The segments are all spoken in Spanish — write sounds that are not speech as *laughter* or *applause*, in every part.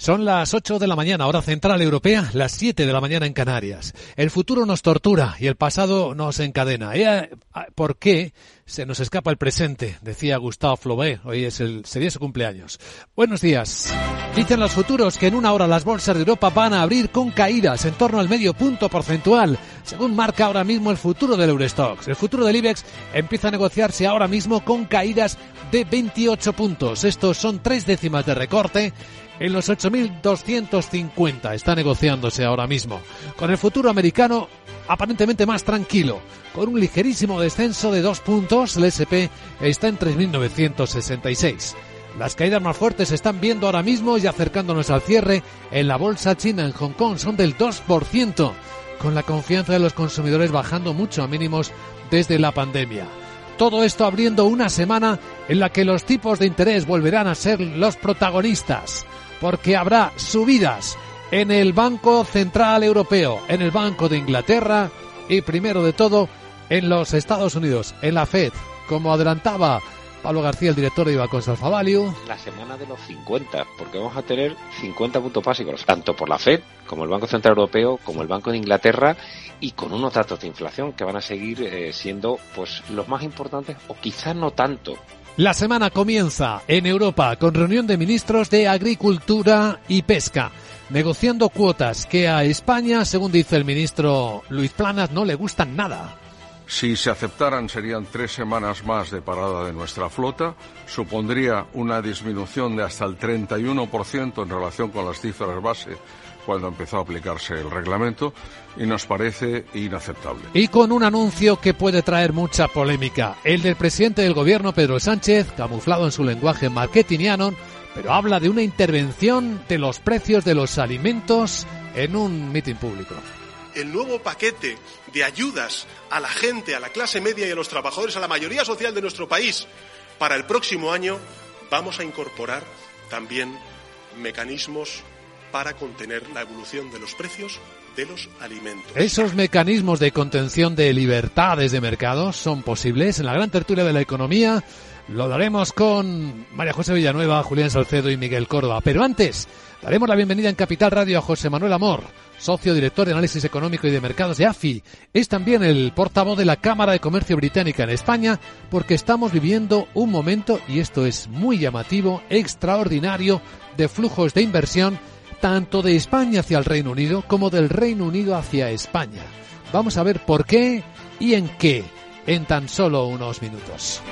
Son las 8 de la mañana, hora central europea, las 7 de la mañana en Canarias. El futuro nos tortura y el pasado nos encadena. ¿Por qué se nos escapa el presente? Decía Gustavo Flaubert. Hoy es el, sería su cumpleaños. Buenos días. Dicen los futuros que en una hora las bolsas de Europa van a abrir con caídas en torno al medio punto porcentual, según marca ahora mismo el futuro del Eurostox. El futuro del IBEX empieza a negociarse ahora mismo con caídas de 28 puntos. Estos son tres décimas de recorte en los 8.250. Está negociándose ahora mismo. Con el futuro americano aparentemente más tranquilo. Con un ligerísimo descenso de dos puntos, el SP está en 3.966. Las caídas más fuertes se están viendo ahora mismo y acercándonos al cierre en la bolsa china en Hong Kong. Son del 2%, con la confianza de los consumidores bajando mucho a mínimos desde la pandemia. Todo esto abriendo una semana en la que los tipos de interés volverán a ser los protagonistas porque habrá subidas en el Banco Central Europeo, en el Banco de Inglaterra y primero de todo en los Estados Unidos, en la Fed, como adelantaba Pablo García, el director de Ibacons Alfa Value. La semana de los 50, porque vamos a tener 50 puntos básicos, tanto por la Fed como el Banco Central Europeo, como el Banco de Inglaterra, y con unos datos de inflación que van a seguir eh, siendo pues los más importantes, o quizás no tanto, la semana comienza en Europa con reunión de ministros de Agricultura y Pesca, negociando cuotas que a España, según dice el ministro Luis Planas, no le gustan nada. Si se aceptaran serían tres semanas más de parada de nuestra flota, supondría una disminución de hasta el 31% en relación con las cifras base cuando empezó a aplicarse el reglamento y nos parece inaceptable. Y con un anuncio que puede traer mucha polémica, el del presidente del gobierno Pedro Sánchez, camuflado en su lenguaje marketingiano, pero habla de una intervención de los precios de los alimentos en un mitin público. El nuevo paquete de ayudas a la gente, a la clase media y a los trabajadores, a la mayoría social de nuestro país, para el próximo año vamos a incorporar también mecanismos para contener la evolución de los precios de los alimentos. Esos mecanismos de contención de libertades de mercado son posibles en la gran tertulia de la economía. Lo daremos con María José Villanueva, Julián Salcedo y Miguel Córdoba. Pero antes, daremos la bienvenida en Capital Radio a José Manuel Amor, socio director de análisis económico y de mercados de AFI. Es también el portavoz de la Cámara de Comercio Británica en España porque estamos viviendo un momento, y esto es muy llamativo, extraordinario, de flujos de inversión tanto de España hacia el Reino Unido como del Reino Unido hacia España. Vamos a ver por qué y en qué en tan solo unos minutos.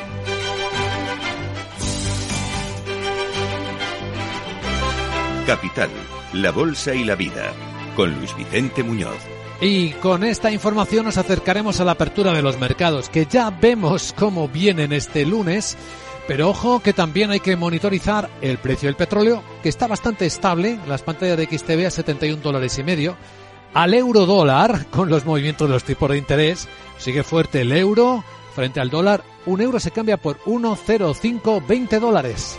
Capital, la Bolsa y la Vida, con Luis Vicente Muñoz. Y con esta información nos acercaremos a la apertura de los mercados, que ya vemos cómo vienen este lunes pero ojo que también hay que monitorizar el precio del petróleo, que está bastante estable, las pantallas de XTB a 71 dólares y medio. Al euro dólar, *laughs* con los movimientos de los tipos de interés, sigue fuerte el euro frente al dólar. Un euro se cambia por 1,0520 dólares.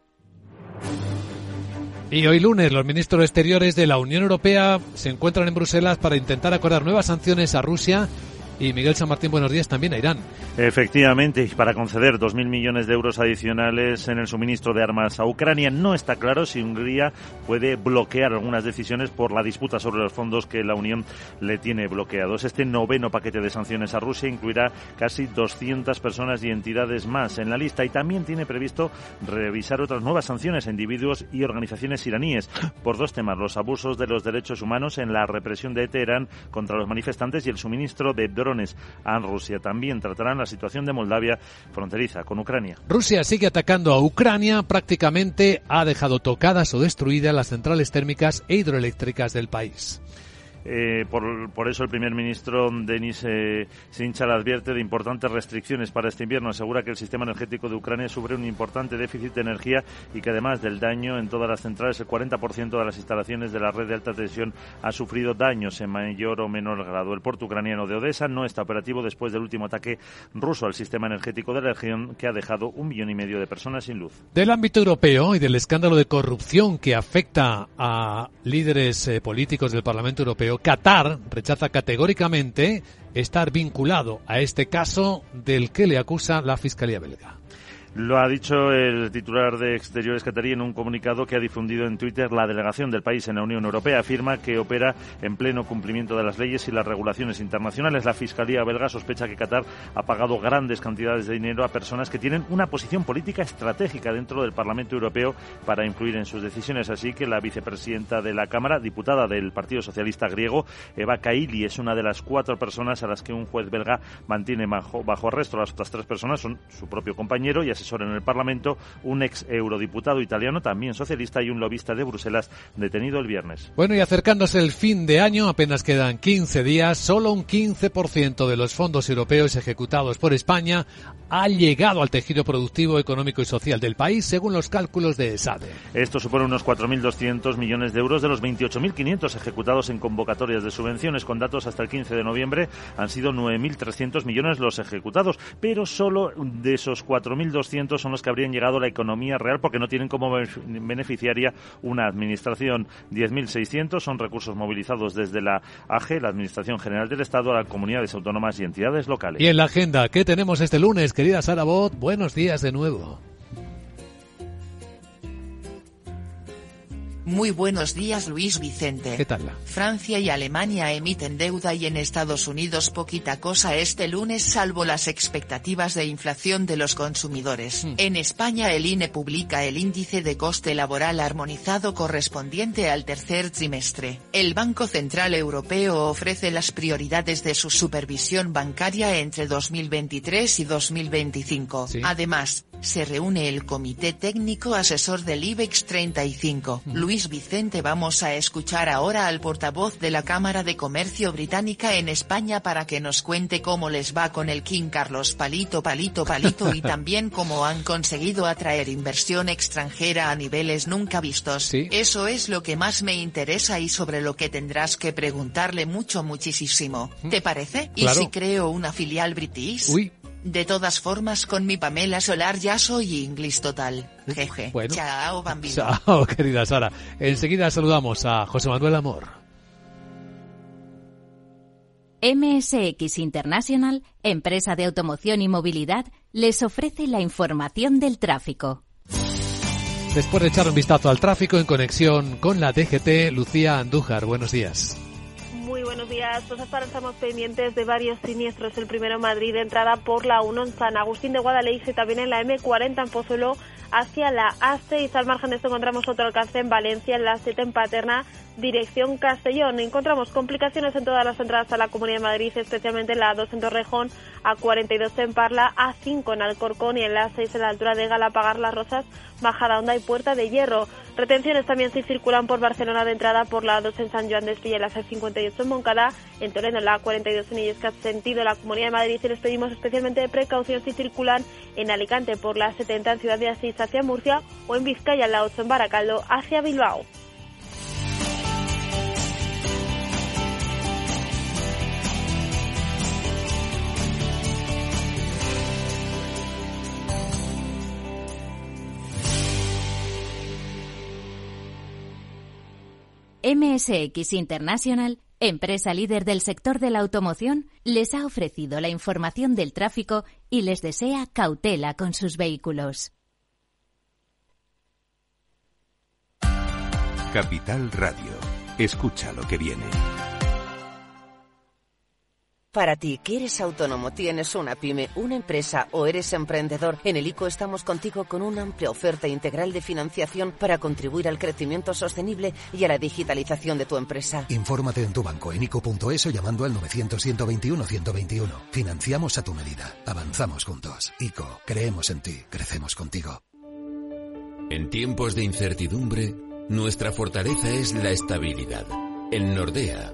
Y hoy lunes los ministros exteriores de la Unión Europea se encuentran en Bruselas para intentar acordar nuevas sanciones a Rusia y Miguel San Martín, buenos días también a Irán. Efectivamente, para conceder 2.000 millones de euros adicionales en el suministro de armas a Ucrania, no está claro si Hungría puede bloquear algunas decisiones por la disputa sobre los fondos que la Unión le tiene bloqueados. Este noveno paquete de sanciones a Rusia incluirá casi 200 personas y entidades más en la lista y también tiene previsto revisar otras nuevas sanciones a individuos y organizaciones iraníes por dos temas, los abusos de los derechos humanos en la represión de Teherán contra los manifestantes y el suministro de drones a Rusia. También tratarán la situación de Moldavia fronteriza con Ucrania. Rusia sigue atacando a Ucrania, prácticamente ha dejado tocadas o destruidas las centrales térmicas e hidroeléctricas del país. Eh, por, por, eso el primer ministro Denis eh, advierte de importantes restricciones para este invierno. Asegura que el sistema energético de Ucrania sufre un importante déficit de energía y que además del daño en todas las centrales, el 40% de las instalaciones de la red de alta tensión ha sufrido daños en mayor o menor grado. El puerto ucraniano de Odessa no está operativo después del último ataque ruso al sistema energético de la región que ha dejado un millón y medio de personas sin luz. Del ámbito europeo y del escándalo de corrupción que afecta a líderes eh, políticos del Parlamento Europeo, Qatar rechaza categóricamente estar vinculado a este caso del que le acusa la Fiscalía belga. Lo ha dicho el titular de Exteriores catarí en un comunicado que ha difundido en Twitter la delegación del país en la Unión Europea. Afirma que opera en pleno cumplimiento de las leyes y las regulaciones internacionales. La Fiscalía belga sospecha que Qatar ha pagado grandes cantidades de dinero a personas que tienen una posición política estratégica dentro del Parlamento Europeo para influir en sus decisiones. Así que la vicepresidenta de la Cámara, diputada del Partido Socialista griego, Eva Kaili, es una de las cuatro personas a las que un juez belga mantiene bajo, bajo arresto. Las otras tres personas son su propio compañero y asesor en el Parlamento, un ex eurodiputado italiano, también socialista, y un lobista de Bruselas detenido el viernes. Bueno, y acercándose el fin de año, apenas quedan 15 días, solo un 15% de los fondos europeos ejecutados por España ha llegado al tejido productivo, económico y social del país, según los cálculos de ESADE. Esto supone unos 4.200 millones de euros de los 28.500 ejecutados en convocatorias de subvenciones. Con datos hasta el 15 de noviembre han sido 9.300 millones los ejecutados, pero solo de esos 4.200 son los que habrían llegado a la economía real porque no tienen como beneficiaria una administración. 10.600 son recursos movilizados desde la AGE, la Administración General del Estado, a las comunidades autónomas y entidades locales. Y en la agenda, ¿qué tenemos este lunes, querida Sara Bot? Buenos días de nuevo. Muy buenos días Luis Vicente. ¿Qué tal? Francia y Alemania emiten deuda y en Estados Unidos poquita cosa este lunes salvo las expectativas de inflación de los consumidores. Hmm. En España el INE publica el índice de coste laboral armonizado correspondiente al tercer trimestre. El Banco Central Europeo ofrece las prioridades de su supervisión bancaria entre 2023 y 2025. Además, se reúne el Comité Técnico Asesor del IBEX 35. Luis Vicente vamos a escuchar ahora al portavoz de la Cámara de Comercio Británica en España para que nos cuente cómo les va con el King Carlos Palito Palito Palito y *laughs* también cómo han conseguido atraer inversión extranjera a niveles nunca vistos. Eso es lo que más me interesa y sobre lo que tendrás que preguntarle mucho muchísimo. ¿Te parece? ¿Y si creo una filial british? Uy. De todas formas con mi Pamela Solar ya soy inglés total. Jeje. *laughs* Bueno. Chao, bambino. Chao, *laughs* querida Sara. Enseguida saludamos a José Manuel Amor. MSX International, empresa de automoción y movilidad, les ofrece la información del tráfico. Después de echar un vistazo al tráfico en conexión con la DGT, Lucía Andújar, buenos días días. Pues hasta ahora estamos pendientes de varios siniestros. El primero en Madrid, entrada por la 1 en San Agustín de Guadalajara, también en la M40 en Pozuelo hacia la A6. Al margen de esto encontramos otro alcance en Valencia, en la 7 en Paterna, dirección Castellón. Encontramos complicaciones en todas las entradas a la Comunidad de Madrid, especialmente en la 2 en Torrejón, A42 en Parla, A5 en Alcorcón y en la 6 en la altura de Galapagar, Las Rosas, Bajada Onda y Puerta de Hierro. Retenciones también se circulan por Barcelona de entrada por la 2 en San Joan de Espilla, la C58 en Moncada, en Toledo, la 42 en Illescas, sentido la Comunidad de Madrid y les pedimos especialmente precaución si circulan en Alicante por la 70 en Ciudad de Asís hacia Murcia o en Vizcaya, la 8 en Baracaldo hacia Bilbao. MSX International, empresa líder del sector de la automoción, les ha ofrecido la información del tráfico y les desea cautela con sus vehículos. Capital Radio. Escucha lo que viene. Para ti, que eres autónomo, tienes una pyme, una empresa o eres emprendedor, en el ICO estamos contigo con una amplia oferta integral de financiación para contribuir al crecimiento sostenible y a la digitalización de tu empresa. Infórmate en tu banco en ICO.es o llamando al 900-121-121. Financiamos a tu medida. Avanzamos juntos. ICO, creemos en ti, crecemos contigo. En tiempos de incertidumbre, nuestra fortaleza es la estabilidad. En Nordea,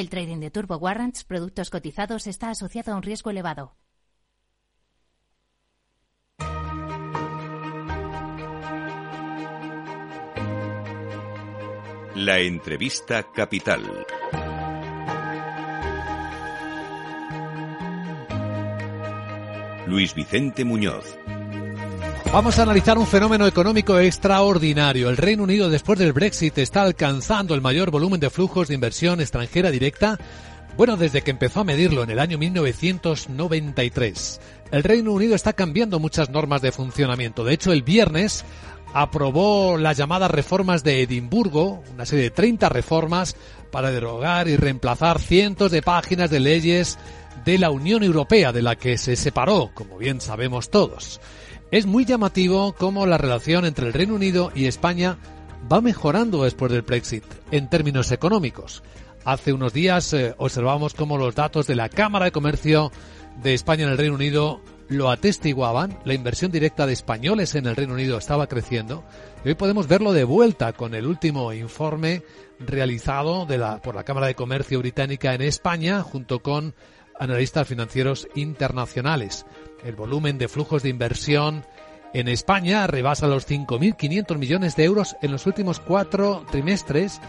El trading de Turbo Warrants, productos cotizados, está asociado a un riesgo elevado. La entrevista capital. Luis Vicente Muñoz. Vamos a analizar un fenómeno económico extraordinario. El Reino Unido después del Brexit está alcanzando el mayor volumen de flujos de inversión extranjera directa, bueno, desde que empezó a medirlo en el año 1993. El Reino Unido está cambiando muchas normas de funcionamiento. De hecho, el viernes aprobó las llamadas reformas de Edimburgo, una serie de 30 reformas para derogar y reemplazar cientos de páginas de leyes de la Unión Europea, de la que se separó, como bien sabemos todos. Es muy llamativo cómo la relación entre el Reino Unido y España va mejorando después del Brexit en términos económicos. Hace unos días eh, observamos cómo los datos de la Cámara de Comercio de España en el Reino Unido lo atestiguaban. La inversión directa de españoles en el Reino Unido estaba creciendo. Y hoy podemos verlo de vuelta con el último informe realizado por la Cámara de Comercio británica en España junto con analistas financieros internacionales. El volumen de flujos de inversión en España rebasa los 5.500 millones de euros en los últimos cuatro trimestres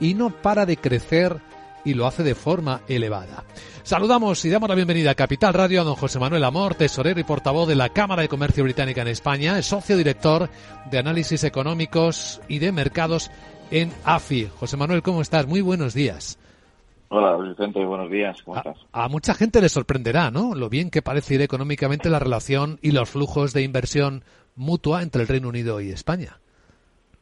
y no para de crecer y lo hace de forma elevada. Saludamos y damos la bienvenida a Capital Radio a don José Manuel Amor, tesorero y portavoz de la Cámara de Comercio Británica en España, es socio director de análisis económicos y de mercados en AFI. José Manuel, ¿cómo estás? Muy buenos días. Hola, Vicente, buenos días, ¿cómo estás? A mucha gente le sorprenderá, ¿no? Lo bien que parece ir económicamente la relación y los flujos de inversión mutua entre el Reino Unido y España.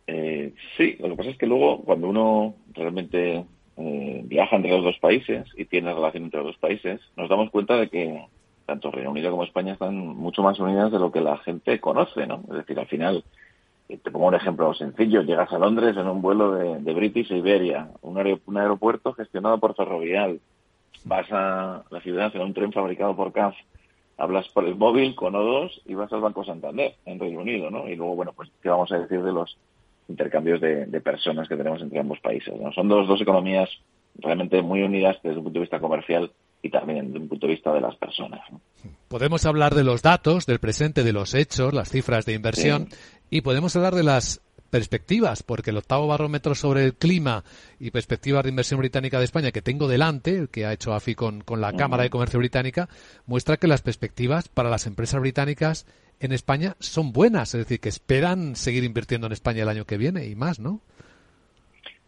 Eh, sí, lo que pasa es que luego cuando uno realmente eh, viaja entre los dos países y tiene relación entre los dos países, nos damos cuenta de que tanto Reino Unido como España están mucho más unidas de lo que la gente conoce, ¿no? Es decir, al final te pongo un ejemplo sencillo. Llegas a Londres en un vuelo de, British Iberia, un, aeropuerto gestionado por Ferrovial. Vas a la ciudad en un tren fabricado por CAF. Hablas por el móvil con O2 y vas al Banco Santander en Reino Unido, ¿no? Y luego, bueno, pues, ¿qué vamos a decir de los intercambios de, personas que tenemos entre ambos países? ¿no? Son dos, dos economías realmente muy unidas desde un punto de vista comercial y también desde un punto de vista de las personas. Podemos hablar de los datos, del presente, de los hechos, las cifras de inversión y podemos hablar de las perspectivas, porque el octavo barómetro sobre el clima y perspectivas de inversión británica de España que tengo delante, el que ha hecho AFI con, con la Cámara de Comercio Británica, muestra que las perspectivas para las empresas británicas en España son buenas, es decir, que esperan seguir invirtiendo en España el año que viene y más, ¿no?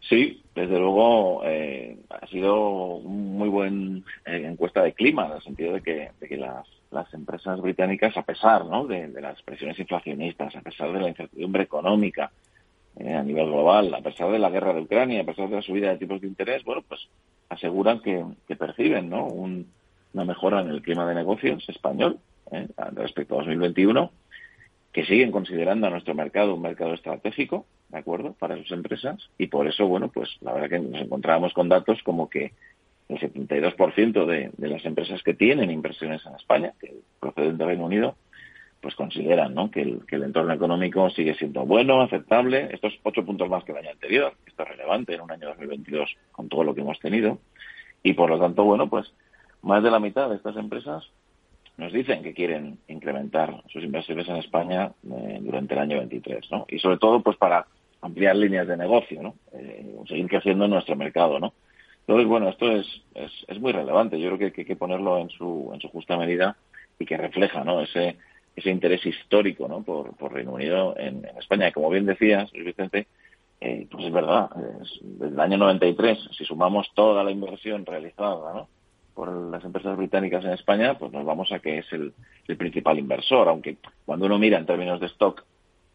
Sí, desde luego eh, ha sido un muy buen eh, encuesta de clima, en el sentido de que, de que las, las empresas británicas, a pesar ¿no? de, las presiones inflacionistas, a pesar de la incertidumbre económica eh, a nivel global, a pesar de la guerra de Ucrania, a pesar de la subida de tipos de interés, bueno, pues aseguran que, que perciben ¿no? una mejora en el clima de negocios español respecto a 2021 que siguen considerando a nuestro mercado un mercado estratégico, ¿de acuerdo?, para sus empresas. Y por eso, bueno, pues la verdad que nos encontrábamos con datos como que el 72% de, de las empresas que tienen inversiones en España, que proceden del Reino Unido, pues consideran ¿no? que, el, que el entorno económico sigue siendo bueno, aceptable. Estos ocho puntos más que el año anterior. Esto es relevante en un año 2022 con todo lo que hemos tenido. Y por lo tanto, bueno, pues más de la mitad de estas empresas nos dicen que quieren incrementar sus inversiones en España eh, durante el año 23, ¿no? Y sobre todo, pues para ampliar líneas de negocio, ¿no? Eh, seguir creciendo en nuestro mercado, ¿no? Entonces, bueno, esto es, es, es muy relevante. Yo creo que hay que ponerlo en su, en su justa medida y que refleja ¿no? ese, ese interés histórico ¿no? por, por Reino Unido en, España. Y como bien decías, Vicente, eh, pues es verdad, desde el año 93, si sumamos toda la inversión realizada ¿no? por las empresas británicas en España, pues nos vamos a que es el, el principal inversor, aunque cuando uno mira en términos de stock,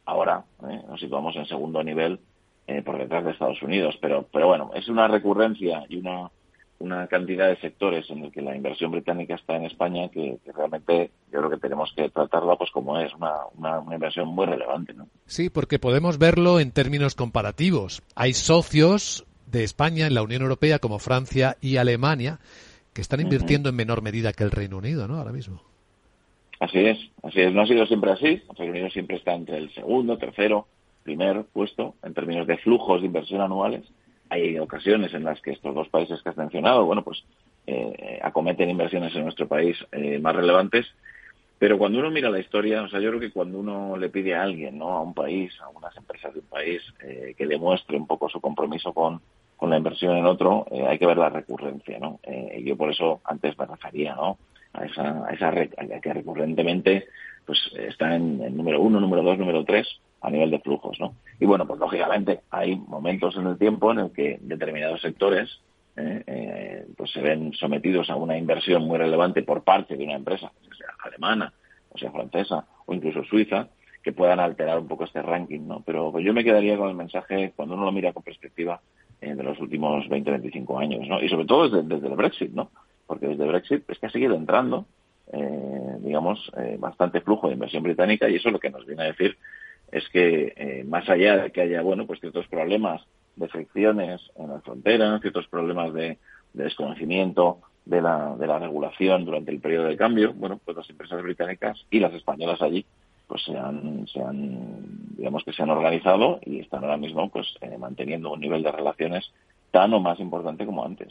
ahora ¿eh? nos situamos en segundo nivel eh, por detrás de Estados Unidos. Pero, pero bueno, es una recurrencia y una, una cantidad de sectores en el que la inversión británica está en España que, realmente yo creo que tenemos que tratarla pues como es una, una, inversión muy relevante. ¿no? Sí, porque podemos verlo en términos comparativos. Hay socios de España en la Unión Europea como Francia y Alemania que están invirtiendo en menor medida que el Reino Unido, ¿no? Ahora mismo. Así es, así es. No ha sido siempre así. Reino Unido siempre está entre el segundo, tercero, primer puesto en términos de flujos de inversión anuales. Hay ocasiones en las que estos dos países que has mencionado, bueno, pues eh, acometen inversiones en nuestro país eh, más relevantes. Pero cuando uno mira la historia, o sea, yo creo que cuando uno le pide a alguien, ¿no? A un país, a unas empresas de un país, eh, que demuestre un poco su compromiso con, con la inversión en otro, hay que ver la recurrencia, ¿no? yo por eso antes me refería, ¿no? A esa, a esa que recurrentemente pues está en, número uno, número dos, número tres a nivel de flujos, ¿no? Y bueno, pues lógicamente hay momentos en el tiempo en el que determinados sectores eh, eh, pues se ven sometidos a una inversión muy relevante por parte de una empresa, sea alemana, o sea francesa, o incluso suiza, que puedan alterar un poco este ranking, ¿no? Pero pues yo me quedaría con el mensaje, cuando uno lo mira con perspectiva, eh, de los últimos 20, 25 años, ¿no? Y sobre todo desde, desde el Brexit, ¿no? Porque desde Brexit es que ha seguido entrando, eh, digamos, eh, bastante flujo de inversión británica y eso lo que nos viene a decir es que eh, más allá de que haya, bueno, pues ciertos problemas de fricciones en la frontera, ciertos problemas de, desconocimiento de la, de la regulación durante el periodo de cambio, bueno, pues las empresas británicas y las españolas allí pues se han, se han digamos que se han organizado y están ahora mismo pues manteniendo un nivel de relaciones tan o más importante como antes.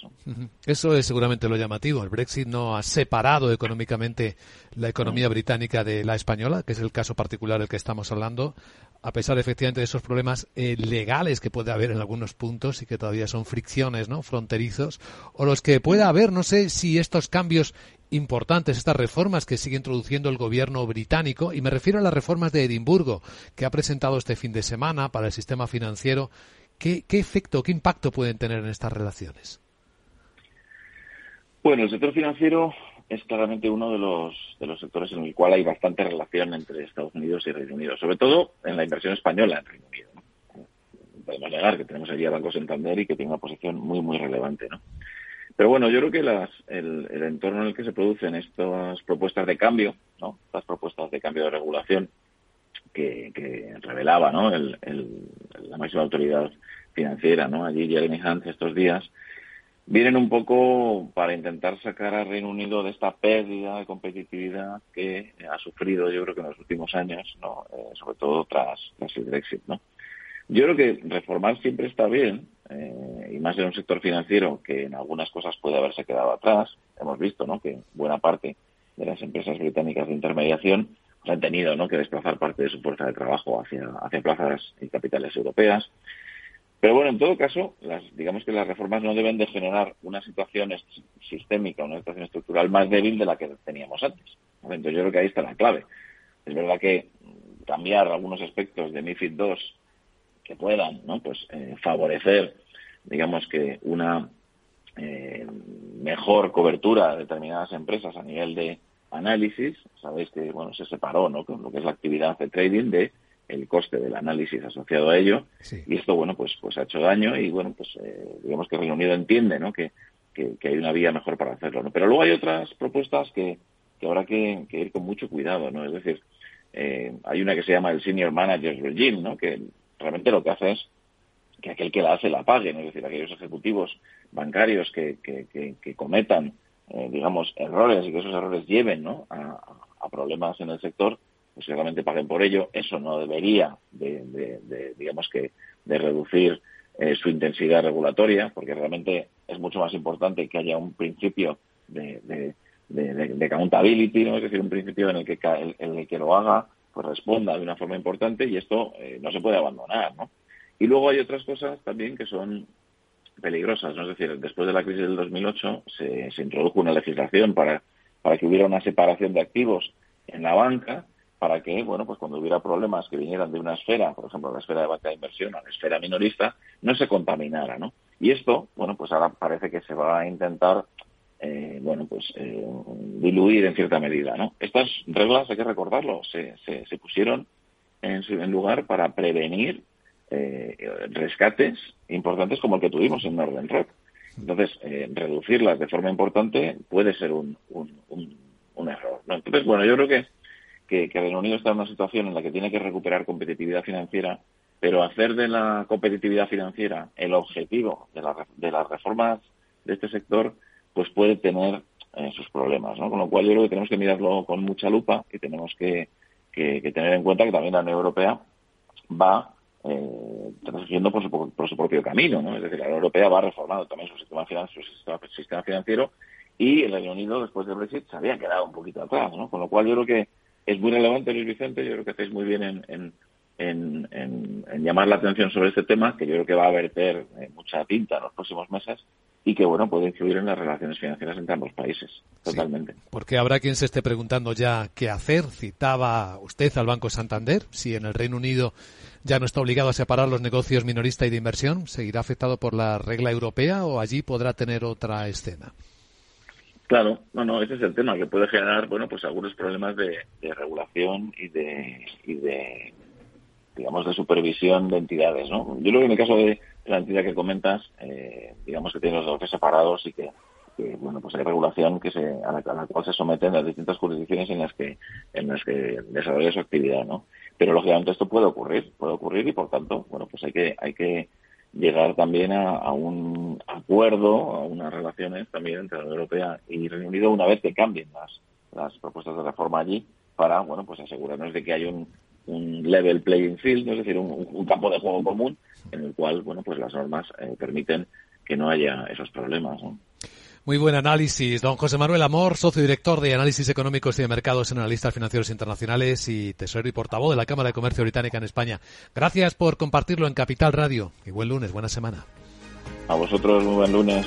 Eso es seguramente lo llamativo. El Brexit no ha separado económicamente la economía británica de la española, que es el caso particular del que estamos hablando, a pesar efectivamente de esos problemas eh, legales que puede haber en algunos puntos y que todavía son fricciones no fronterizos, o los que pueda haber, no sé si estos cambios importantes, estas reformas que sigue introduciendo el gobierno británico, y me refiero a las reformas de Edimburgo, que ha presentado este fin de semana para el sistema financiero ¿Qué, efecto, qué impacto pueden tener en estas relaciones? Bueno, el sector financiero es claramente uno de los, de los sectores en el cual hay bastante relación entre Estados Unidos y Reino Unido, sobre todo en la inversión española en Reino Unido. Podemos negar que tenemos allí a Banco Santander y que tiene una posición muy, muy relevante. ¿no? Pero bueno, yo creo que las, el, entorno en el que se producen estas propuestas de cambio, ¿no? estas propuestas de cambio de regulación, que, revelaba ¿no? la máxima autoridad financiera, ¿no? allí Jeremy Hunt estos días, vienen un poco para intentar sacar al Reino Unido de esta pérdida de competitividad que ha sufrido yo creo que en los últimos años, ¿no? Eh, sobre todo tras, el Brexit. ¿no? Yo creo que reformar siempre está bien, eh, y más en un sector financiero que en algunas cosas puede haberse quedado atrás. Hemos visto ¿no? que buena parte de las empresas británicas de intermediación han tenido ¿no? que desplazar parte de su fuerza de trabajo hacia, hacia plazas y capitales europeas. Pero bueno, en todo caso, las, digamos que las reformas no deben de generar una situación sistémica, una situación estructural más débil de la que teníamos antes. Entonces yo creo que ahí está la clave. Es verdad que cambiar algunos aspectos de MIFID II que puedan ¿no? pues, eh, favorecer, digamos que una eh, mejor cobertura de determinadas empresas a nivel de, análisis, sabéis que bueno se separó ¿no? con lo que es la actividad de trading de el coste del análisis asociado a ello y esto bueno pues pues ha hecho daño y bueno pues eh, digamos que Reino Unido entiende ¿no? que, que, hay una vía mejor para hacerlo ¿no? pero luego hay otras propuestas que, que habrá que, ir con mucho cuidado no es decir eh, hay una que se llama el senior manager regime ¿no? que realmente lo que hace es que aquel que la hace la pague ¿no? es decir aquellos ejecutivos bancarios que, que, que cometan eh, digamos, errores y que esos errores lleven ¿no? a, problemas en el sector, pues que realmente paguen por ello. Eso no debería, de, digamos que, de reducir eh, su intensidad regulatoria, porque realmente es mucho más importante que haya un principio de, de, accountability, ¿no? es decir, un principio en el que el, que lo haga pues responda de una forma importante y esto eh, no se puede abandonar. ¿no? Y luego hay otras cosas también que son peligrosas. ¿no? Es decir, después de la crisis del 2008 se, se introdujo una legislación para, para que hubiera una separación de activos en la banca para que, bueno, pues cuando hubiera problemas que vinieran de una esfera, por ejemplo, la esfera de banca de inversión o la esfera minorista, no se contaminara, ¿no? Y esto, bueno, pues ahora parece que se va a intentar, eh, bueno, pues eh, diluir en cierta medida, ¿no? Estas reglas, hay que recordarlo, se, se, se pusieron en, en, lugar para prevenir eh, rescates importantes como el que tuvimos en Northern Rock. Entonces, eh, reducirlas de forma importante puede ser un, error. Entonces, bueno, yo creo que que, que Reino Unido está en una situación en la que tiene que recuperar competitividad financiera, pero hacer de la competitividad financiera el objetivo de, la, de las reformas de este sector, pues puede tener eh, sus problemas, ¿no? Con lo cual yo creo que tenemos que mirarlo con mucha lupa y tenemos que, que, que tener en cuenta que también la Unión Europea va eh, transitiendo por su, por su propio camino, ¿no? Es decir, la Unión Europea va reformando también su sistema, financiero, su sistema, sistema financiero y el Reino Unido, después del Brexit, se había quedado un poquito atrás, ¿no? Con lo cual yo creo que es muy relevante, Luis Vicente. Yo creo que hacéis muy bien en, en, en, en, llamar la atención sobre este tema, que yo creo que va a verter eh, mucha tinta en los próximos meses y que, bueno, puede influir en las relaciones financieras entre ambos países, totalmente. Sí, porque habrá quien se esté preguntando ya qué hacer. Citaba usted al Banco Santander. Si en el Reino Unido ya no está obligado a separar los negocios minorista y de inversión, ¿seguirá afectado por la regla europea o allí podrá tener otra escena? Claro, no, no, ese es el tema que puede generar, bueno, pues algunos problemas de, de regulación y de, y de, digamos, de supervisión de entidades, ¿no? Yo creo que en el caso de la entidad que comentas, eh, digamos que tiene los negocios separados y que, que, bueno, pues hay regulación que se, a la, a la, cual se someten las distintas jurisdicciones en las que, en las que desarrolla su actividad, ¿no? Pero lógicamente esto puede ocurrir, puede ocurrir y por tanto, bueno, pues hay que, hay que llegar también a, a, un acuerdo, a unas relaciones también entre la Unión Europea y Reino Unido una vez que cambien las, las propuestas de reforma allí para, bueno, pues asegurarnos de que hay un, un level playing field, es decir, un, un, campo de juego común en el cual, bueno, pues las normas eh, permiten que no haya esos problemas, ¿no? Muy buen análisis. Don José Manuel Amor, socio director de Análisis Económicos y de Mercados en Analistas Financieros Internacionales y tesorero y portavoz de la Cámara de Comercio Británica en España. Gracias por compartirlo en Capital Radio. Y buen lunes, buena semana. A vosotros, muy buen lunes.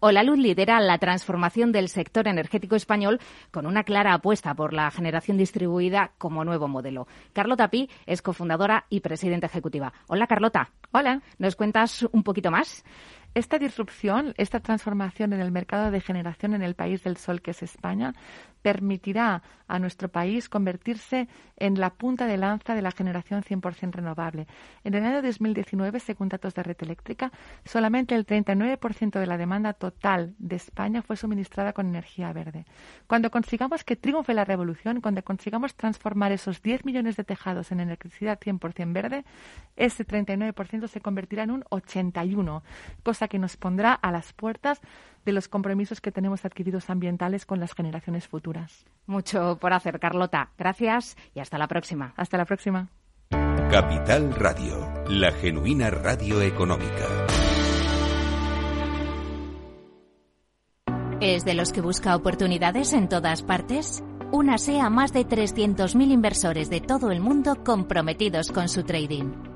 Olaluz lidera la transformación del sector energético español con una clara apuesta por la generación distribuida como nuevo modelo. Carlota Pi es cofundadora y presidenta ejecutiva. Hola, Carlota. Hola. ¿Nos cuentas un poquito más? Esta disrupción, esta transformación en el mercado de generación en el país del sol que es España, permitirá a nuestro país convertirse en la punta de lanza de la generación 100% renovable. En el año 2019, según datos de Red Eléctrica, solamente el 39% de la demanda total de España fue suministrada con energía verde. Cuando consigamos que triunfe la revolución, cuando consigamos transformar esos 10 millones de tejados en electricidad 100% verde, ese 39% se convertirá en un 81%, cosa que nos pondrá a las puertas de los compromisos que tenemos adquiridos ambientales con las generaciones futuras. Mucho por hacer, Carlota. Gracias y hasta la próxima. Hasta la próxima. Capital Radio, la genuina radio económica. ¿Es de los que busca oportunidades en todas partes? Únase a más de 300.000 inversores de todo el mundo comprometidos con su trading.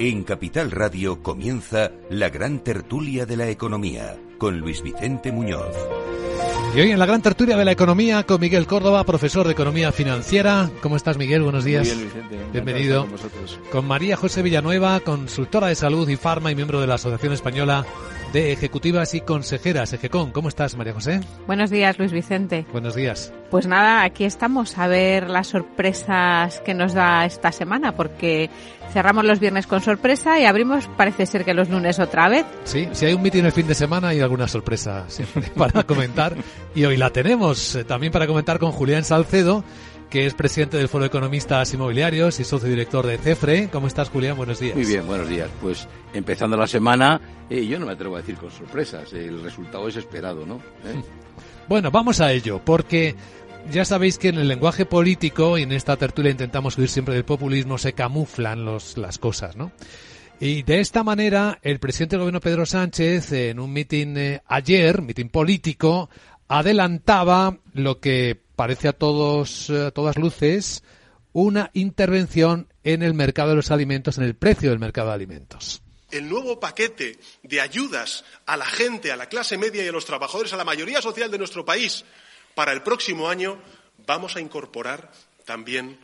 En Capital Radio comienza la gran tertulia de la economía con Luis Vicente Muñoz. Y hoy en la gran tertulia de la economía con Miguel Córdoba, profesor de economía financiera. ¿Cómo estás, Miguel? Buenos días. Muy bien, Vicente. Bienvenido. Con, con María José Villanueva, consultora de salud y farma y miembro de la Asociación Española de Ejecutivas y Consejeras, Ejecon. ¿Cómo estás, María José? Buenos días, Luis Vicente. Buenos días. Pues nada, aquí estamos a ver las sorpresas que nos da esta semana, porque cerramos los viernes con sorpresa y abrimos, parece ser que los lunes otra vez. Sí, si hay un mitin el fin de semana hay alguna sorpresa siempre *laughs* para comentar. Y hoy la tenemos eh, también para comentar con Julián Salcedo, que es presidente del Foro de Economistas Inmobiliarios y socio director de CEFRE. ¿Cómo estás, Julián? Buenos días. Muy bien, buenos días. Pues empezando la semana, eh, yo no me atrevo a decir con sorpresas, el resultado es esperado, ¿no? ¿Eh? *laughs* Bueno, vamos a ello, porque ya sabéis que en el lenguaje político y en esta tertulia intentamos huir siempre del populismo, se camuflan los, las cosas, ¿no? Y de esta manera, el presidente del gobierno Pedro Sánchez, en un mitin eh, ayer, mitin político, adelantaba lo que parece a todos, a todas luces, una intervención en el mercado de los alimentos, en el precio del mercado de alimentos. El nuevo paquete de ayudas a la gente, a la clase media y a los trabajadores, a la mayoría social de nuestro país, para el próximo año vamos a incorporar también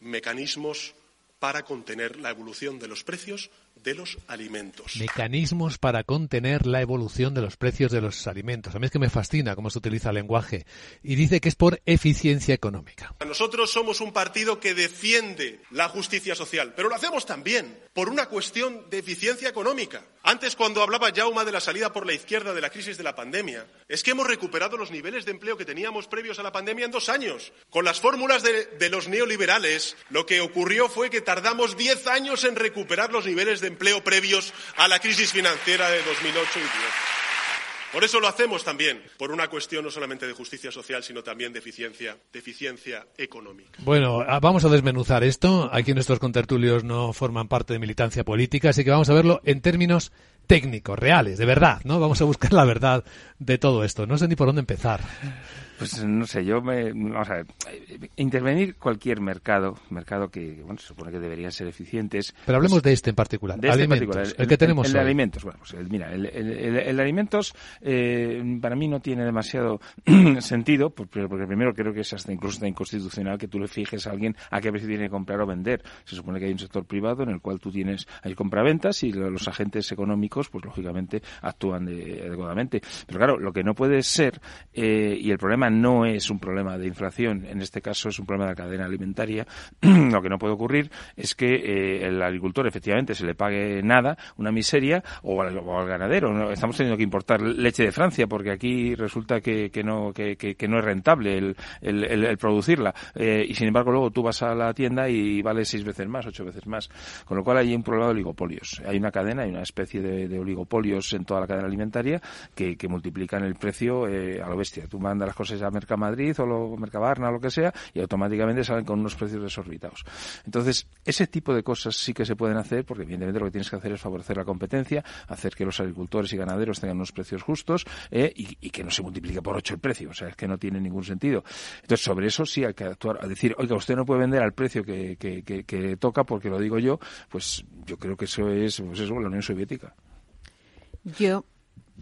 mecanismos para contener la evolución de los precios de los alimentos. Mecanismos para contener la evolución de los precios de los alimentos. A mí es que me fascina cómo se utiliza el lenguaje. Y dice que es por eficiencia económica. Nosotros somos un partido que defiende la justicia social, pero lo hacemos también por una cuestión de eficiencia económica. Antes, cuando hablaba Jauma de la salida por la izquierda de la crisis de la pandemia, es que hemos recuperado los niveles de empleo que teníamos previos a la pandemia en dos años. Con las fórmulas de, de los neoliberales, lo que ocurrió fue que tardamos diez años en recuperar los niveles de empleo previos a la crisis financiera de 2008 y 2010. Por eso lo hacemos también, por una cuestión no solamente de justicia social, sino también de eficiencia, de eficiencia económica. Bueno, vamos a desmenuzar esto. Aquí nuestros contertulios no forman parte de militancia política, así que vamos a verlo en términos técnicos, reales, de verdad, ¿no? Vamos a buscar la verdad de todo esto. No sé ni por dónde empezar. Pues no sé, yo me. Vamos a ver. Intervenir cualquier mercado, mercado que, bueno, se supone que deberían ser eficientes. Pero hablemos pues, de este en particular. De este alimentos, en particular. El, que tenemos el, el hoy. de alimentos. Bueno, pues mira, el, el, el de alimentos eh, para mí no tiene demasiado *clears throat* sentido, porque, porque primero creo que es hasta incluso hasta inconstitucional que tú le fijes a alguien a qué precio tiene que comprar o vender. Se supone que hay un sector privado en el cual tú tienes, hay compraventas y los agentes económicos, pues lógicamente actúan de, adecuadamente. Pero claro, lo que no puede ser, eh, y el problema no es un problema de inflación, en este caso es un problema de la cadena alimentaria, *clears throat* lo que no puede ocurrir es que eh, el agricultor efectivamente se le pague nada, una miseria, o al, ganadero. ¿no? Estamos teniendo que importar leche de Francia porque aquí resulta que, que no, que, que, no es rentable el, el, producirla. Eh, y sin embargo luego tú vas a la tienda y vale seis veces más, ocho veces más. Con lo cual hay un problema de oligopolios. Hay una cadena, hay una especie de, oligopolios en toda la cadena alimentaria que, que multiplican el precio eh, a lo bestia. Tú mandas las cosas a Mercamadrid o lo, Mercabarna o lo que sea y automáticamente salen con unos precios desorbitados. Entonces, ese tipo de cosas sí que se pueden hacer porque evidentemente lo que tienes que hacer es favorecer la competencia, hacer que los agricultores y ganaderos tengan unos precios justos eh, y, que no se multiplique por ocho el precio. O sea, es que no tiene ningún sentido. Entonces, sobre eso sí hay que actuar. A decir, oiga, usted no puede vender al precio que, que, que, que toca porque lo digo yo, pues yo creo que eso es pues eso, la Unión Soviética. Yo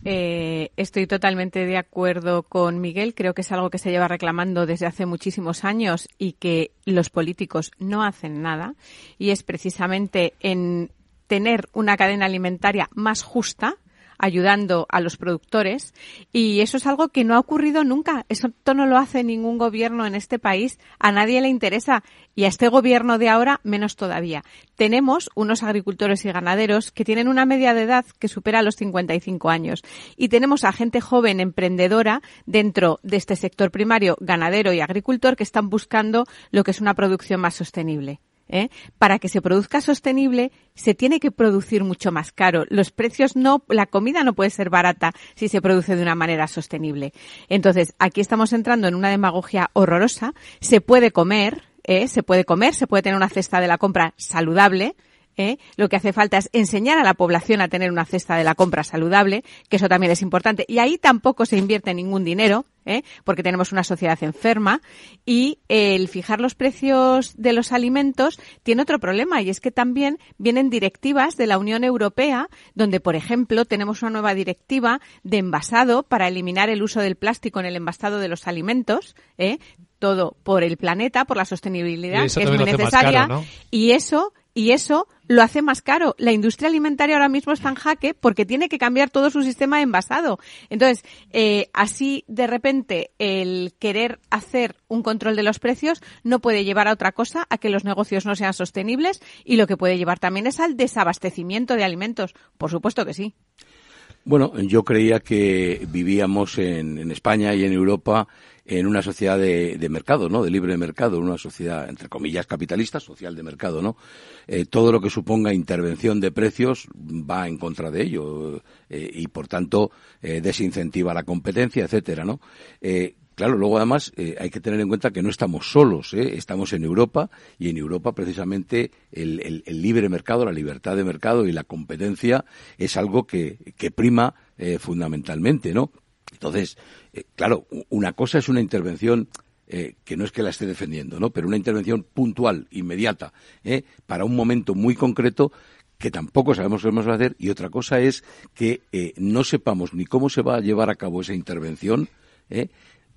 eh, estoy totalmente de acuerdo con Miguel. Creo que es algo que se lleva reclamando desde hace muchísimos años y que los políticos no hacen nada. Y es precisamente en tener una cadena alimentaria más justa, ayudando a los productores y eso es algo que no ha ocurrido nunca. Eso no lo hace ningún gobierno en este país. A nadie le interesa y a este gobierno de ahora menos todavía. Tenemos unos agricultores y ganaderos que tienen una media de edad que supera los 55 años y tenemos a gente joven emprendedora dentro de este sector primario, ganadero y agricultor que están buscando lo que es una producción más sostenible. ¿Eh? para que se produzca sostenible se tiene que producir mucho más caro. Los precios no, la comida no puede ser barata si se produce de una manera sostenible. Entonces, aquí estamos entrando en una demagogia horrorosa. Se puede comer, ¿eh? se puede comer, se puede tener una cesta de la compra saludable, ¿eh? Lo que hace falta es enseñar a la población a tener una cesta de la compra saludable, que eso también es importante. Y ahí tampoco se invierte ningún dinero, ¿eh? porque tenemos una sociedad enferma. Y el fijar los precios de los alimentos tiene otro problema, y es que también vienen directivas de la Unión Europea, donde, por ejemplo, tenemos una nueva directiva de envasado para eliminar el uso del plástico en el envasado de los alimentos. ¿eh? todo por el planeta, por la sostenibilidad, que es muy necesaria. Y eso y eso lo hace más caro. La industria alimentaria ahora mismo está en jaque porque tiene que cambiar todo su sistema de envasado. Entonces, eh, así de repente el querer hacer un control de los precios no puede llevar a otra cosa, a que los negocios no sean sostenibles y lo que puede llevar también es al desabastecimiento de alimentos. Por supuesto que sí. Bueno, yo creía que vivíamos en, en España y en Europa en una sociedad de, mercado, ¿no? De libre mercado, una sociedad, entre comillas, capitalista, social de mercado, ¿no? Eh, todo lo que suponga intervención de precios va en contra de ello eh, y, por tanto, eh, desincentiva la competencia, etcétera, ¿no? Claro, luego además hay que tener en cuenta que no estamos solos, estamos en Europa y en Europa precisamente el, libre mercado, la libertad de mercado y la competencia es algo que prima fundamentalmente, ¿no? Entonces, eh, claro, una cosa es una intervención eh, que no es que la esté defendiendo, ¿no? Pero una intervención puntual, inmediata, ¿eh? para un momento muy concreto que tampoco sabemos qué vamos a hacer y otra cosa es que no sepamos ni cómo se va a llevar a cabo esa intervención,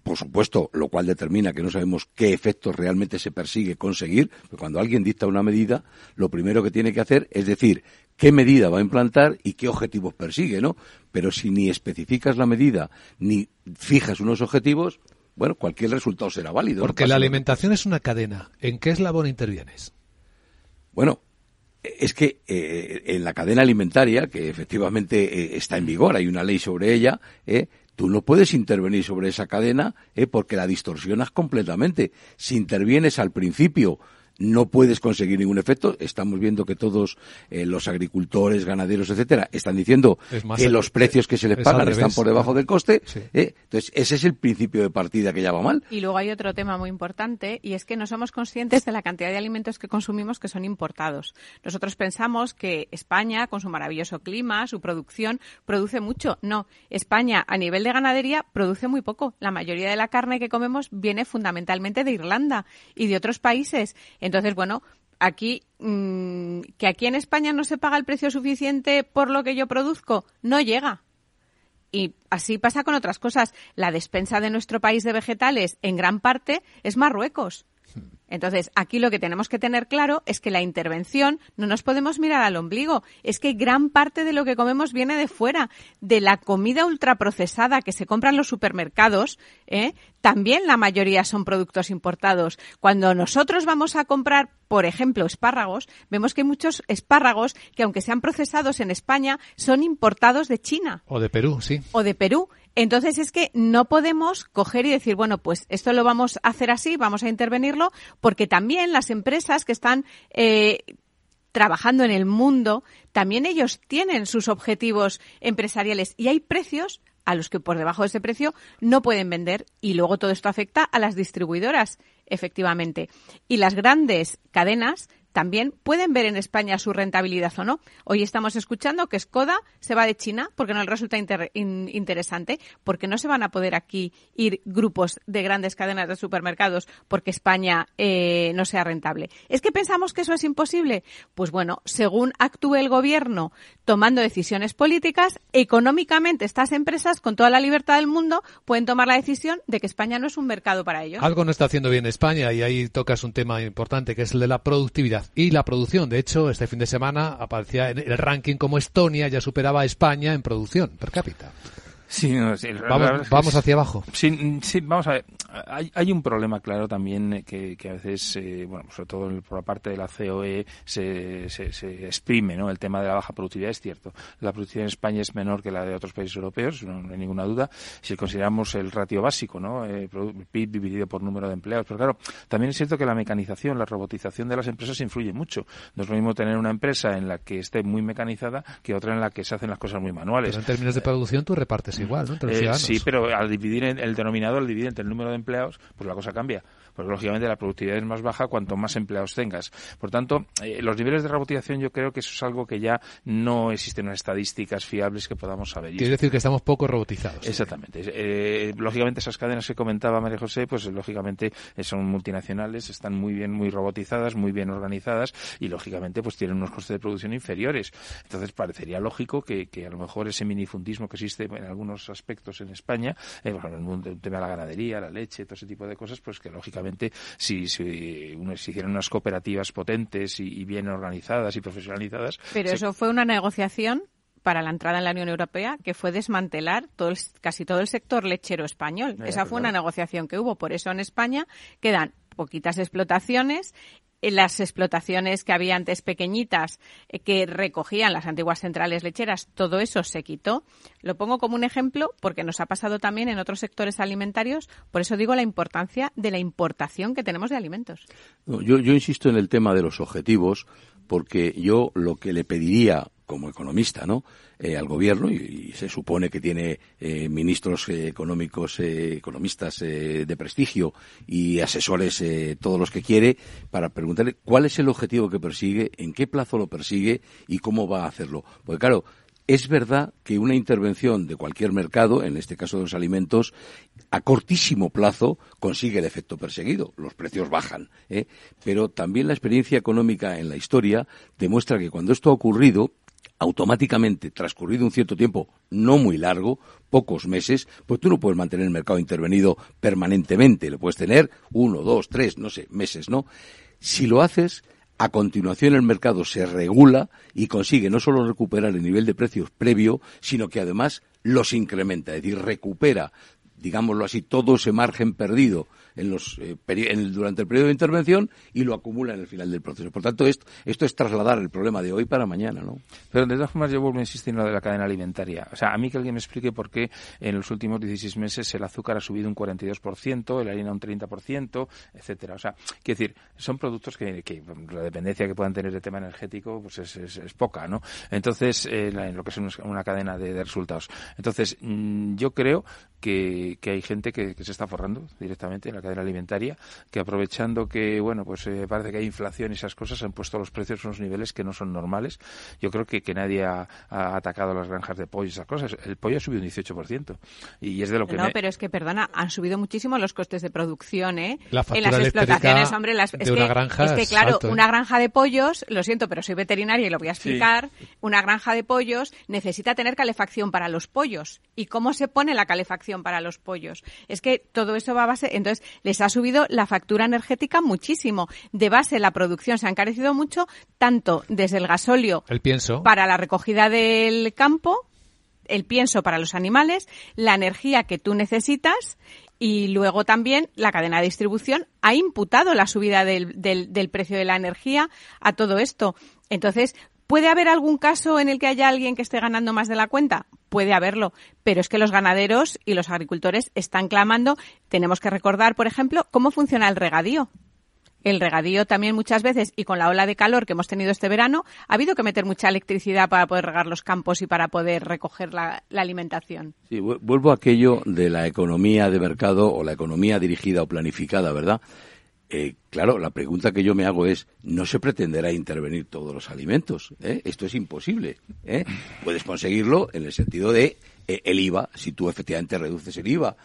por supuesto, lo cual determina que no sabemos qué efectos realmente se persigue conseguir, porque cuando alguien dicta una medida, lo primero que tiene que hacer es decir qué medida va a implantar y qué objetivos persigue, ¿no? Pero si ni especificas la medida ni fijas unos objetivos, bueno, cualquier resultado será válido. Porque la alimentación es una cadena. ¿En qué eslabón intervienes? Bueno, es que eh, en la cadena alimentaria, que efectivamente eh, está en vigor, hay una ley sobre ella, eh, tú no puedes intervenir sobre esa cadena eh, porque la distorsionas completamente. Si intervienes al principio no puedes conseguir ningún efecto. Estamos viendo que todos eh, los agricultores, ganaderos, etcétera, están diciendo que los precios que se les pagan están por debajo del coste. ¿eh? entonces, ese es el principio de partida que ya va mal. Y luego hay otro tema muy importante y es que no somos conscientes de la cantidad de alimentos que consumimos que son importados. Nosotros pensamos que España, con su maravilloso clima, su producción, produce mucho. No, España a nivel de ganadería produce muy poco. La mayoría de la carne que comemos viene fundamentalmente de Irlanda y de otros países. Entonces, bueno, aquí mm, que aquí en España no se paga el precio suficiente por lo que yo produzco, no llega. Y así pasa con otras cosas. La despensa de nuestro país de vegetales en gran parte es Marruecos. Entonces, aquí lo que tenemos que tener claro es que la intervención no nos podemos mirar al ombligo. Es que gran parte de lo que comemos viene de fuera. De la comida ultraprocesada que se compra en los supermercados, ¿eh? también la mayoría son productos importados. Cuando nosotros vamos a comprar, por ejemplo, espárragos, vemos que hay muchos espárragos que, aunque sean procesados en España, son importados de China. O de Perú, sí. O de Perú. Entonces es que no podemos coger y decir, bueno, pues esto lo vamos a hacer así, vamos a intervenirlo, porque también las empresas que están eh, trabajando en el mundo, también ellos tienen sus objetivos empresariales y hay precios a los que por debajo de ese precio no pueden vender y luego todo esto afecta a las distribuidoras, efectivamente. Y las grandes cadenas también pueden ver en España su rentabilidad o no. Hoy estamos escuchando que Skoda se va de China porque no le resulta interesante, porque no se van a poder aquí ir grupos de grandes cadenas de supermercados porque España eh, no sea rentable. ¿Es que pensamos que eso es imposible? Pues bueno, según actúe el gobierno tomando decisiones políticas, económicamente estas empresas, con toda la libertad del mundo, pueden tomar la decisión de que España no es un mercado para ellos. Algo no está haciendo bien España y ahí tocas un tema importante que es el de la productividad y la producción. De hecho, este fin de semana aparecía en el ranking como Estonia ya superaba a España en producción per cápita. Sí, vamos, vamos hacia abajo. Sí, sí, vamos a ver. Hay, hay un problema claro también que, que a veces, eh, bueno, sobre todo por la parte de la COE se, se, se, exprime, ¿no? El tema de la baja productividad es cierto. La productividad en España es menor que la de otros países europeos, no, hay ninguna duda. Si consideramos el ratio básico, ¿no? Eh, PIB dividido por número de empleados. Pero claro, también es cierto que la mecanización, la robotización de las empresas influye mucho. No es lo mismo tener una empresa en la que esté muy mecanizada que otra en la que se hacen las cosas muy manuales. Pero en términos de producción tú repartes igual, ¿no? Eh, sí, pero al dividir el denominador, al dividir entre el número de empleados, pues la cosa cambia porque lógicamente la productividad es más baja cuanto más empleados tengas. Por tanto, eh, los niveles de robotización yo creo que eso es algo que ya no existen estadísticas fiables que podamos saber. Quiere decir que estamos poco robotizados. Exactamente. Eh, lógicamente esas cadenas que comentaba María José, pues lógicamente eh, son multinacionales, están muy bien, muy robotizadas, muy bien organizadas y lógicamente pues tienen unos costes de producción inferiores. Entonces parecería lógico que, a lo mejor ese minifundismo que existe en algunos aspectos en España, eh, en el tema de la ganadería, la leche, todo ese tipo de cosas, pues que lógicamente si, si, hicieran unas cooperativas potentes y, bien organizadas y profesionalizadas. Pero eso fue una negociación para la entrada en la Unión Europea que fue desmantelar todo casi todo el sector lechero español. Esa fue una negociación que hubo. Por eso en España quedan poquitas explotaciones las explotaciones que había antes pequeñitas eh, que recogían las antiguas centrales lecheras, todo eso se quitó. Lo pongo como un ejemplo porque nos ha pasado también en otros sectores alimentarios, por eso digo la importancia de la importación que tenemos de alimentos. yo, yo insisto en el tema de los objetivos porque yo lo que le pediría como economista, ¿no? Eh, al gobierno y, se supone que tiene eh, ministros eh, económicos, economistas de prestigio y asesores todos los que quiere para preguntarle cuál es el objetivo que persigue, en qué plazo lo persigue y cómo va a hacerlo. Porque claro, es verdad que una intervención de cualquier mercado, en este caso de los alimentos, a cortísimo plazo consigue el efecto perseguido. Los precios bajan. ¿eh? Pero también la experiencia económica en la historia demuestra que cuando esto ha ocurrido, automáticamente, transcurrido un cierto tiempo no muy largo, pocos meses, pues tú no puedes mantener el mercado intervenido permanentemente. Lo puedes tener uno, dos, tres, no sé, meses, ¿no? Si lo haces, a continuación el mercado se regula y consigue no solo recuperar el nivel de precios previo, sino que además los incrementa, es decir, recupera, digámoslo así, todo ese margen perdido en los, eh, durante el periodo de intervención y lo acumula en el final del proceso. Por tanto, esto, esto es trasladar el problema de hoy para mañana, ¿no? Pero de todas formas yo vuelvo a insistir en lo de la cadena alimentaria. O sea, a mí que alguien me explique por qué en los últimos 16 meses el azúcar ha subido un 42%, la harina un 30%, etcétera. O sea, quiero decir, son productos que, la dependencia que puedan tener de tema energético pues es, poca, ¿no? Entonces, eh, en lo que es una cadena de, resultados. Entonces, mm, yo creo que, hay gente que, se está forrando directamente en cadena alimentaria, que aprovechando que, bueno, pues eh, parece que hay inflación y esas cosas, han puesto los precios a unos niveles que no son normales. Yo creo que, que nadie ha, ha atacado las granjas de pollo y esas cosas. El pollo ha subido un 18%. Y es de lo que No, pero es que, perdona, han subido muchísimo los costes de producción, ¿eh? en las explotaciones, hombre, las, es, que, es que, claro, ¿eh? una granja de pollos, lo siento, pero soy veterinaria y lo voy a explicar, una granja de pollos necesita tener calefacción para los pollos. ¿Y cómo se pone la calefacción? para los pollos. Es que todo eso va a base, entonces les ha subido la factura energética muchísimo. De base la producción se ha encarecido mucho, tanto desde el gasóleo el pienso. para la recogida del campo, el pienso para los animales, la energía que tú necesitas y luego también la cadena de distribución ha imputado la subida del, del, del, precio de la energía a todo esto. Entonces, ¿puede haber algún caso en el que haya alguien que esté ganando más de la cuenta? puede haberlo, pero es que los ganaderos y los agricultores están clamando. Tenemos que recordar, por ejemplo, cómo funciona el regadío. El regadío también muchas veces, y con la ola de calor que hemos tenido este verano, ha habido que meter mucha electricidad para poder regar los campos y para poder recoger la, alimentación. Sí, vuelvo a aquello de la economía de mercado o la economía dirigida o planificada, ¿verdad? Eh, claro, la pregunta que yo me hago es, ¿no se pretenderá intervenir todos los alimentos? ¿Eh? Esto es imposible. ¿eh? Puedes conseguirlo en el sentido de el IVA, si tú efectivamente reduces el IVA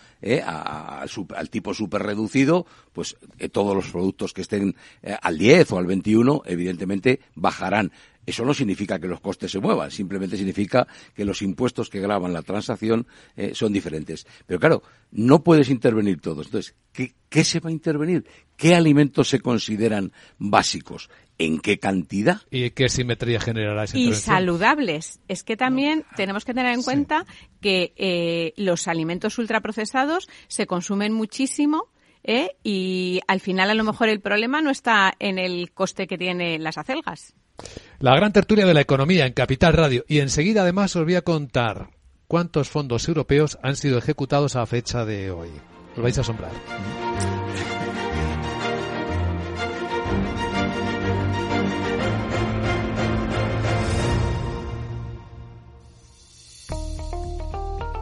al tipo súper reducido, pues todos los productos que estén al 10 o al 21, evidentemente bajarán Eso no significa que los costes se muevan, simplemente significa que los impuestos que graban la transacción eh, son diferentes. Pero claro, no puedes intervenir todos. Entonces, ¿qué, ¿qué se va a intervenir? ¿Qué alimentos se consideran básicos? ¿En qué cantidad? ¿Y qué simetría generará esa y saludables. Es que también tenemos que tener en cuenta que eh, los alimentos ultraprocesados se consumen muchísimo ¿eh? y al final a lo mejor el problema no está en el coste que tienen las acelgas. La gran tertulia de la economía en Capital Radio. Y enseguida, además, os voy a contar cuántos fondos europeos han sido ejecutados a fecha de hoy. Os vais a asombrar.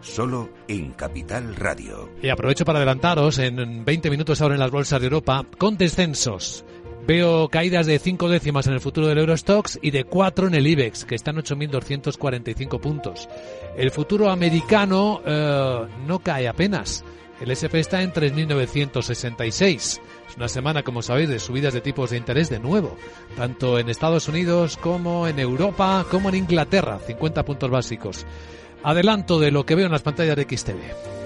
solo en Capital Radio. Y aprovecho para adelantaros, en 20 minutos ahora en las bolsas de Europa, con descensos. Veo caídas de 5 décimas en el futuro del Eurostox y de 4 en el IBEX, que está en 8.245 puntos. El futuro americano eh, no cae apenas. El SP está en 3.966. Es una semana, como sabéis, de subidas de tipos de interés de nuevo, tanto en Estados Unidos como en Europa, como en Inglaterra, 50 puntos básicos. Adelanto de lo que veo en las pantallas de XTV.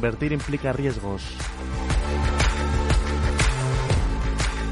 Invertir implica riesgos.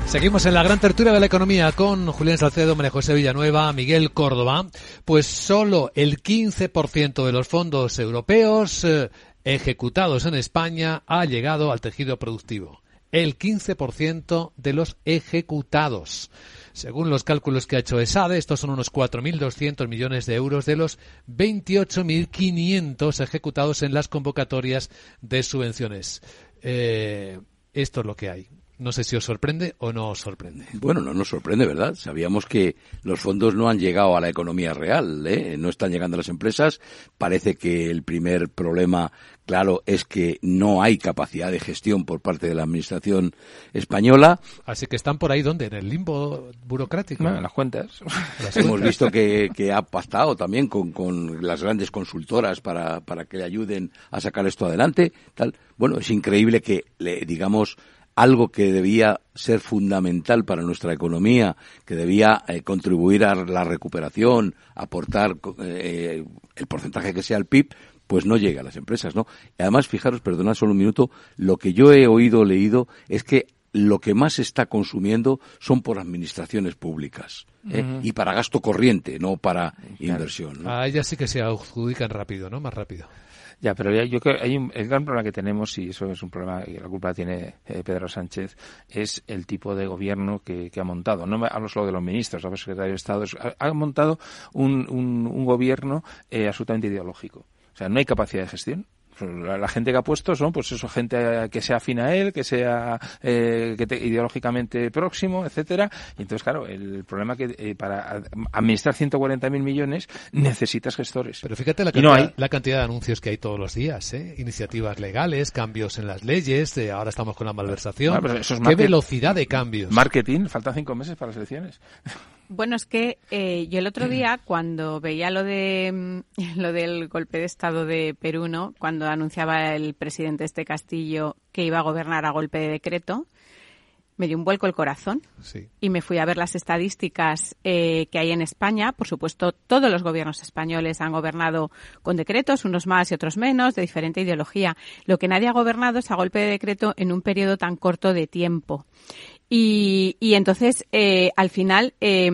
Seguimos en la gran tertulia de la economía con Julián Salcedo, María José Villanueva, Miguel Córdoba. Pues solo el 15% de los fondos europeos eh, ejecutados en España ha llegado al tejido productivo. El 15% de los ejecutados. Según los cálculos que ha hecho ESADE, estos son unos 4.200 millones de euros de los 28.500 ejecutados en las convocatorias de subvenciones. Eh, esto es lo que hay. No sé si os sorprende o no os sorprende. Bueno, no nos sorprende, ¿verdad? Sabíamos que los fondos no han llegado a la economía real, ¿eh? no están llegando a las empresas. Parece que el primer problema, claro, es que no hay capacidad de gestión por parte de la administración española. Así que están por ahí, ¿dónde? En el limbo burocrático. Bueno, en las cuentas. Las *laughs* Hemos cuentas. visto que, que ha pactado también con, con las grandes consultoras para, para que le ayuden a sacar esto adelante. Tal. Bueno, es increíble que, le, digamos, algo que debía ser fundamental para nuestra economía, que debía eh, contribuir a la recuperación, aportar eh, el porcentaje que sea el PIB, pues no llega a las empresas, ¿no? Y además, fijaros, perdonad solo un minuto, lo que yo he oído, leído, es que lo que más se está consumiendo son por administraciones públicas ¿eh? Y para gasto corriente, no para inversión. ¿no? A ellas sí que se adjudican rápido, ¿no? Más rápido. Ya, pero ya- yo creo que hay un, el gran problema que tenemos, y eso es un problema y la culpa tiene eh, Pedro Sánchez, es el tipo de gobierno que, que ha montado. No me hablo solo de los ministros, hablo del secretario de Estado. es- Ha, ha montado un, un, un gobierno eh, absolutamente ideológico. O sea, no hay capacidad de gestión la, gente que ha puesto son, pues eso, gente que sea afín a él, que sea eh, que ideológicamente próximo, etcétera. Y entonces, claro, el problema que eh, para administrar 140.000 millones necesitas gestores. Pero fíjate la cantidad, la cantidad de anuncios que hay todos los días, ¿eh? Iniciativas legales, cambios en las leyes, ahora estamos con la malversación. ¿Qué velocidad de cambios? Marketing, faltan cinco meses para las elecciones. Bueno, es que eh, yo el otro *clears throat* día, cuando veía lo de mm, *laughs* lo del golpe de Estado de Perú, ¿no? cuando anunciaba el presidente este Castillo que iba a gobernar a golpe de decreto, me dio un vuelco el corazón y me fui a ver las estadísticas eh, que hay en España. Por supuesto, todos los gobiernos españoles han gobernado con decretos, unos más y otros menos, de diferente ideología. Lo que nadie ha gobernado es a golpe de decreto en un periodo tan corto de tiempo. Y, y entonces, eh, al final, eh,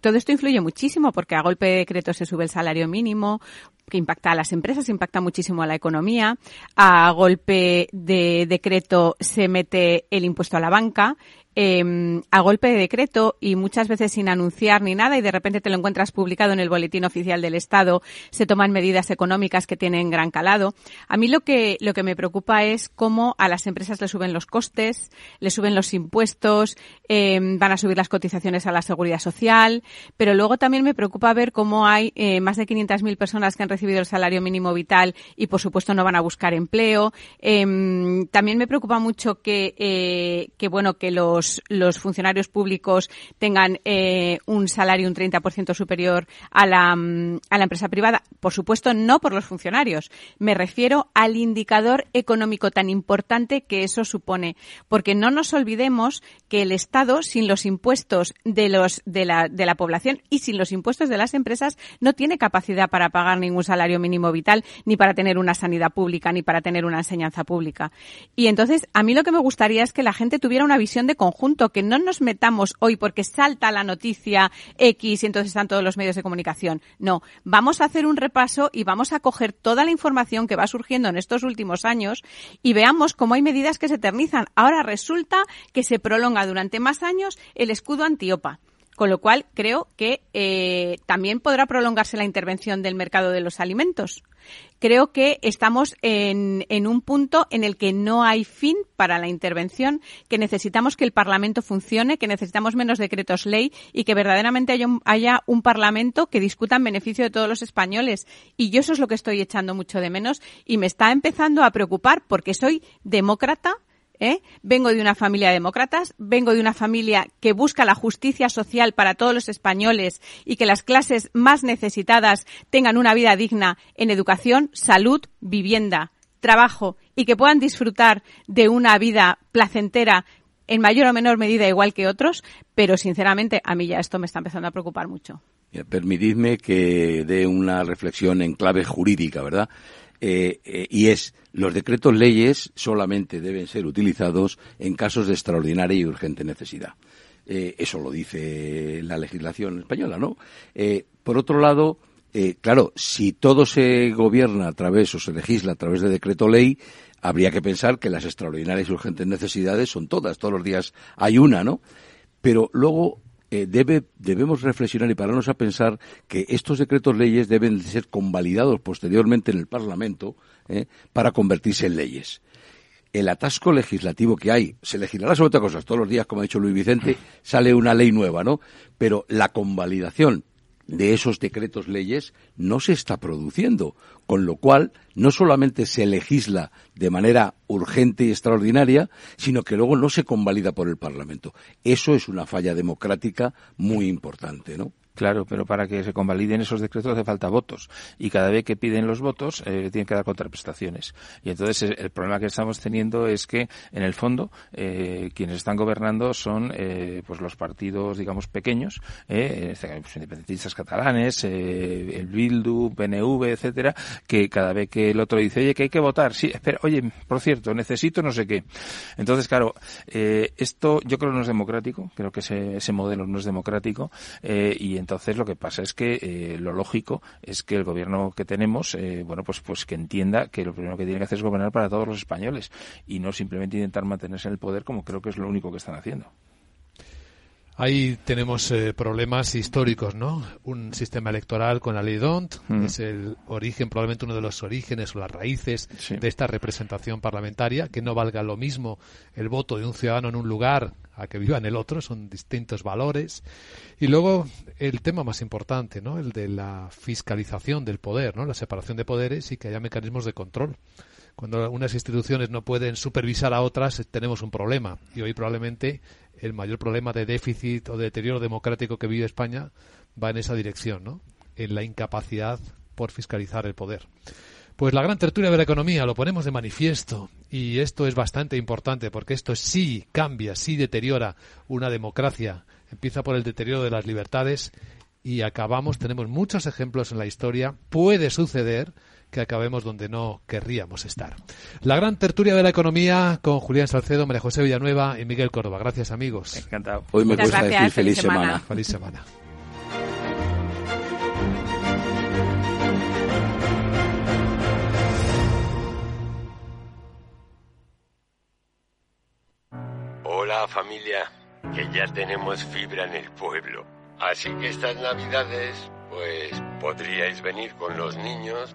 todo esto influye muchísimo porque a golpe de decreto se sube el salario mínimo, que impacta a las empresas, impacta muchísimo a la economía. A golpe de decreto se mete el impuesto a la banca eh, a golpe de decreto y muchas veces sin anunciar ni nada y de repente te lo encuentras publicado en el boletín oficial del Estado, se toman medidas económicas que tienen gran calado. A mí lo que, lo que me preocupa es cómo a las empresas le suben los costes, le suben los impuestos, eh, van a subir las cotizaciones a la seguridad social, pero luego también me preocupa ver cómo hay eh, más de 500.000 personas que han recibido el salario mínimo vital y por supuesto no van a buscar empleo. Em, también me preocupa mucho que, eh, que bueno, que los los, funcionarios públicos tengan eh, un salario un 30% superior a la, mm, a la empresa privada. Por supuesto, no por los funcionarios. Me refiero al indicador económico tan importante que eso supone. Porque no nos olvidemos que el Estado, sin los impuestos de, los, de, la, de la población y sin los impuestos de las empresas, no tiene capacidad para pagar ningún salario mínimo vital, ni para tener una sanidad pública, ni para tener una enseñanza pública. Y entonces, a mí lo que me gustaría es que la gente tuviera una visión de conjunto junto, que no nos metamos hoy porque salta la noticia X y entonces están todos los medios de comunicación. No, vamos a hacer un repaso y vamos a coger toda la información que va surgiendo en estos últimos años y veamos cómo hay medidas que se eternizan. Ahora resulta que se prolonga durante más años el escudo antiopa. Con lo cual, creo que eh, también podrá prolongarse la intervención del mercado de los alimentos. Creo que estamos en, un punto en el que no hay fin para la intervención, que necesitamos que el Parlamento funcione, que necesitamos menos decretos ley y que verdaderamente haya un, haya un Parlamento que discuta en beneficio de todos los españoles. Y yo eso es lo que estoy echando mucho de menos y me está empezando a preocupar porque soy demócrata, ¿eh? Vengo de una familia de demócratas, vengo de una familia que busca la justicia social para todos los españoles y que las clases más necesitadas tengan una vida digna en educación, salud, vivienda, trabajo y que puedan disfrutar de una vida placentera en mayor o menor medida igual que otros, pero sinceramente a mí ya esto me está empezando a preocupar mucho. Permitidme que dé una reflexión en clave jurídica, ¿verdad? Eh, eh, y es los decretos leyes solamente deben ser utilizados en casos de extraordinaria y urgente necesidad. Eh, eso lo dice la legislación española, ¿no? por otro lado, claro, si todo se gobierna a través o se legisla a través de decreto ley, habría que pensar que las extraordinarias y urgentes necesidades son todas, todos los días hay una, ¿no? Pero luego eh, debe, debemos reflexionar y pararnos a pensar que estos decretos leyes deben ser convalidados posteriormente en el Parlamento eh, para convertirse en leyes. El atasco legislativo que hay, se legislará sobre otras cosas. Todos los días, como ha dicho Luis Vicente, sale una ley nueva, ¿no? Pero la convalidación de esos decretos leyes no se está produciendo, con lo cual no solamente se legisla de manera urgente y extraordinaria, sino que luego no se convalida por el Parlamento. Eso es una falla democrática muy importante, ¿no? Claro, pero para que se convaliden esos decretos hace falta votos. Y cada vez que piden los votos, eh, tienen que dar contraprestaciones. Y entonces el problema que estamos teniendo es que, en el fondo, eh, quienes están gobernando son eh, pues los partidos, digamos, pequeños, eh, pues, independentistas catalanes, eh, el Bildu, PNV, etcétera, que cada vez que el otro dice, oye, que hay que votar, sí, espera, oye, por cierto, necesito no sé qué. Entonces, claro, eh, esto yo creo no es democrático, creo que ese, ese modelo no es democrático, eh, y entonces lo que pasa es que eh, lo lógico es que el gobierno que tenemos, eh, bueno, pues, pues que entienda que lo primero que tiene que hacer es gobernar para todos los españoles y no simplemente intentar mantenerse en el poder como creo que es lo único que están haciendo. Ahí tenemos eh, problemas históricos, ¿no? Un sistema electoral con la ley DONT Mm. es el origen, probablemente uno de los orígenes o las raíces Sí. de esta representación parlamentaria, que no valga lo mismo el voto de un ciudadano en un lugar a que viva en el otro, son distintos valores. Y luego el tema más importante, ¿no? El de la fiscalización del poder, ¿no? La separación de poderes y que haya mecanismos de control. Cuando unas instituciones no pueden supervisar a otras, tenemos un problema. Y hoy probablemente el mayor problema de déficit o de deterioro democrático que vive España va en esa dirección, ¿no? En la incapacidad por fiscalizar el poder. Pues la gran tertulia de la economía lo ponemos de manifiesto y esto es bastante importante porque esto sí cambia, sí deteriora una democracia. Empieza por el deterioro de las libertades y acabamos, tenemos muchos ejemplos en la historia, puede suceder que acabemos donde no querríamos estar. La gran tertulia de la economía con Julián Salcedo, María José Villanueva y Miguel Córdoba. Gracias amigos. Encantado. Hoy me Muchas cuesta gracias, decir feliz feliz semana. semana. Feliz semana. Hola familia, que ya tenemos fibra en el pueblo. Así que estas navidades, pues podríais venir con los niños